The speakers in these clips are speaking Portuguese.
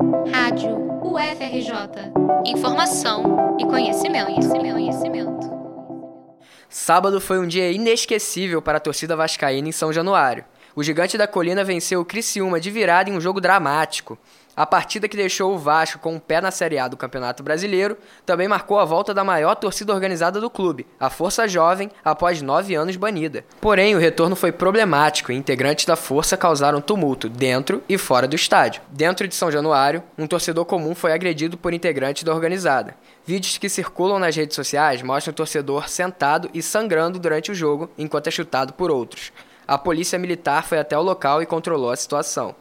Rádio UFRJ. Informação e conhecimento, conhecimento, conhecimento. Sábado foi um dia inesquecível para a torcida vascaína em São Januário. O Gigante da Colina venceu o Criciúma de virada em um jogo dramático. A partida que deixou o Vasco com o pé na Série A do Campeonato Brasileiro também marcou a volta da maior torcida organizada do clube, a Força Jovem, após nove anos banida. Porém, o retorno foi problemático e integrantes da Força causaram tumulto dentro e fora do estádio. Dentro de São Januário, um torcedor comum foi agredido por integrantes da organizada. Vídeos que circulam nas redes sociais mostram o torcedor sentado e sangrando durante o jogo enquanto é chutado por outros. A polícia militar foi até o local e controlou a situação.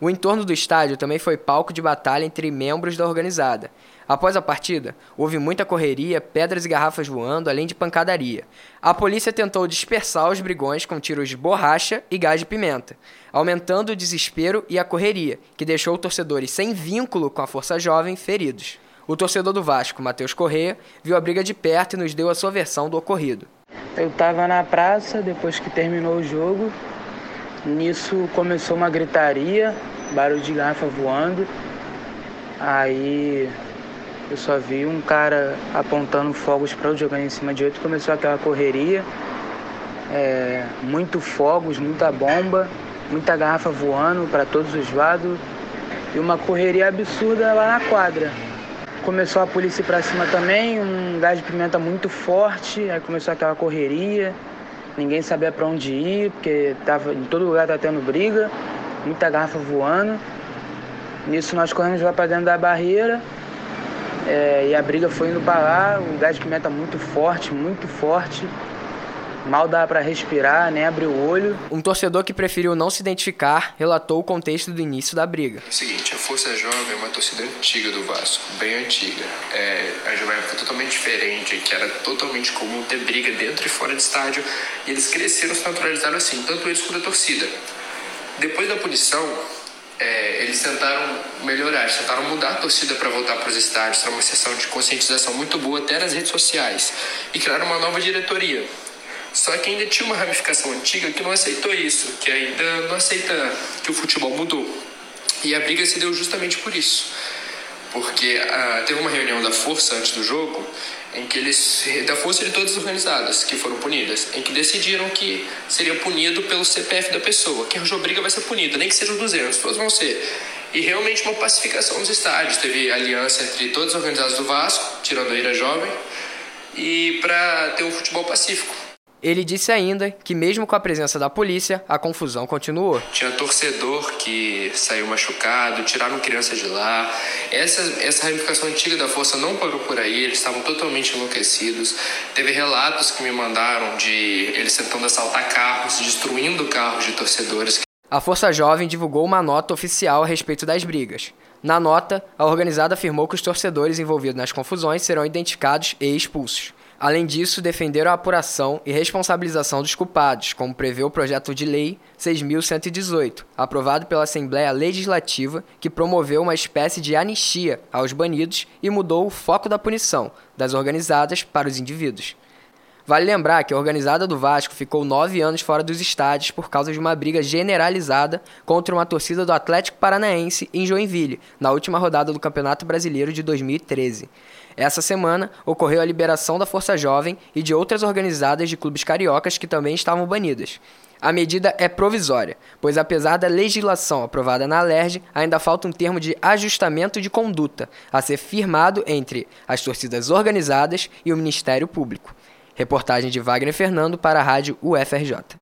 O entorno do estádio também foi palco de batalha entre membros da organizada. Após a partida, houve muita correria, pedras e garrafas voando, além de pancadaria. A polícia tentou dispersar os brigões com tiros de borracha e gás de pimenta, aumentando o desespero e a correria, que deixou torcedores sem vínculo com a Força Jovem feridos. O torcedor do Vasco, Matheus Correia, viu a briga de perto e nos deu a sua versão do ocorrido. Eu estava na praça depois que terminou o jogo Nisso começou uma gritaria, barulho de garrafa voando. Aí eu só vi um cara apontando fogos para eu jogar em cima de outro. Começou aquela correria. É, muito fogos, muita bomba, muita garrafa voando para todos os lados. E uma correria absurda lá na quadra. Começou a polícia para cima também, um gás de pimenta muito forte, aí começou aquela correria ninguém sabia para onde ir, porque tava, em todo lugar tá tendo briga, muita garrafa voando. Nisso nós corremos lá para dentro da barreira é, e a briga foi indo para lá, o gás de pimenta muito forte, muito forte. Mal dá para respirar, nem abrir o olho. Um torcedor que preferiu não se identificar relatou o contexto do início da briga. É o seguinte, a Força Jovem é uma torcida antiga do Vasco, bem antiga. É, a uma época totalmente diferente, que era totalmente comum ter briga dentro e fora de estádio, e eles cresceram, se naturalizaram assim, tanto eles quanto a torcida. Depois da punição, é, eles tentaram melhorar, eles tentaram mudar a torcida para voltar para os estádios, para uma sessão de conscientização muito boa até nas redes sociais, e criaram uma nova diretoria só que ainda tinha uma ramificação antiga que não aceitou isso, que ainda não aceita que o futebol mudou. E a briga se deu justamente por isso. Porque ah, teve uma reunião da Força antes do jogo, em que eles, da Força de todas as organizadas que foram punidas, em que decidiram que seria punido pelo CPF da pessoa. Quem arranjou briga vai ser punido, nem que sejam 200, todos vão ser. E realmente uma pacificação nos estádios. Teve aliança entre todas as organizadas do Vasco, tirando a Ira Jovem, e para ter um futebol pacífico. Ele disse ainda que, mesmo com a presença da polícia, a confusão continuou. Tinha torcedor que saiu machucado, tiraram crianças de lá. Essa, essa ramificação antiga da força não parou por aí, eles estavam totalmente enlouquecidos. Teve relatos que me mandaram de eles tentando assaltar carros, destruindo carros de torcedores. A Força Jovem divulgou uma nota oficial a respeito das brigas. Na nota, a organizada afirmou que os torcedores envolvidos nas confusões serão identificados e expulsos. Além disso, defenderam a apuração e responsabilização dos culpados, como prevê o projeto de lei 6.118, aprovado pela Assembleia Legislativa, que promoveu uma espécie de anistia aos banidos e mudou o foco da punição, das organizadas para os indivíduos. Vale lembrar que a organizada do Vasco ficou nove anos fora dos estádios por causa de uma briga generalizada contra uma torcida do Atlético Paranaense em Joinville, na última rodada do Campeonato Brasileiro de 2013. Essa semana ocorreu a liberação da Força Jovem e de outras organizadas de clubes cariocas que também estavam banidas. A medida é provisória, pois apesar da legislação aprovada na Alerj, ainda falta um termo de ajustamento de conduta a ser firmado entre as torcidas organizadas e o Ministério Público. Reportagem de Wagner Fernando para a Rádio UFRJ.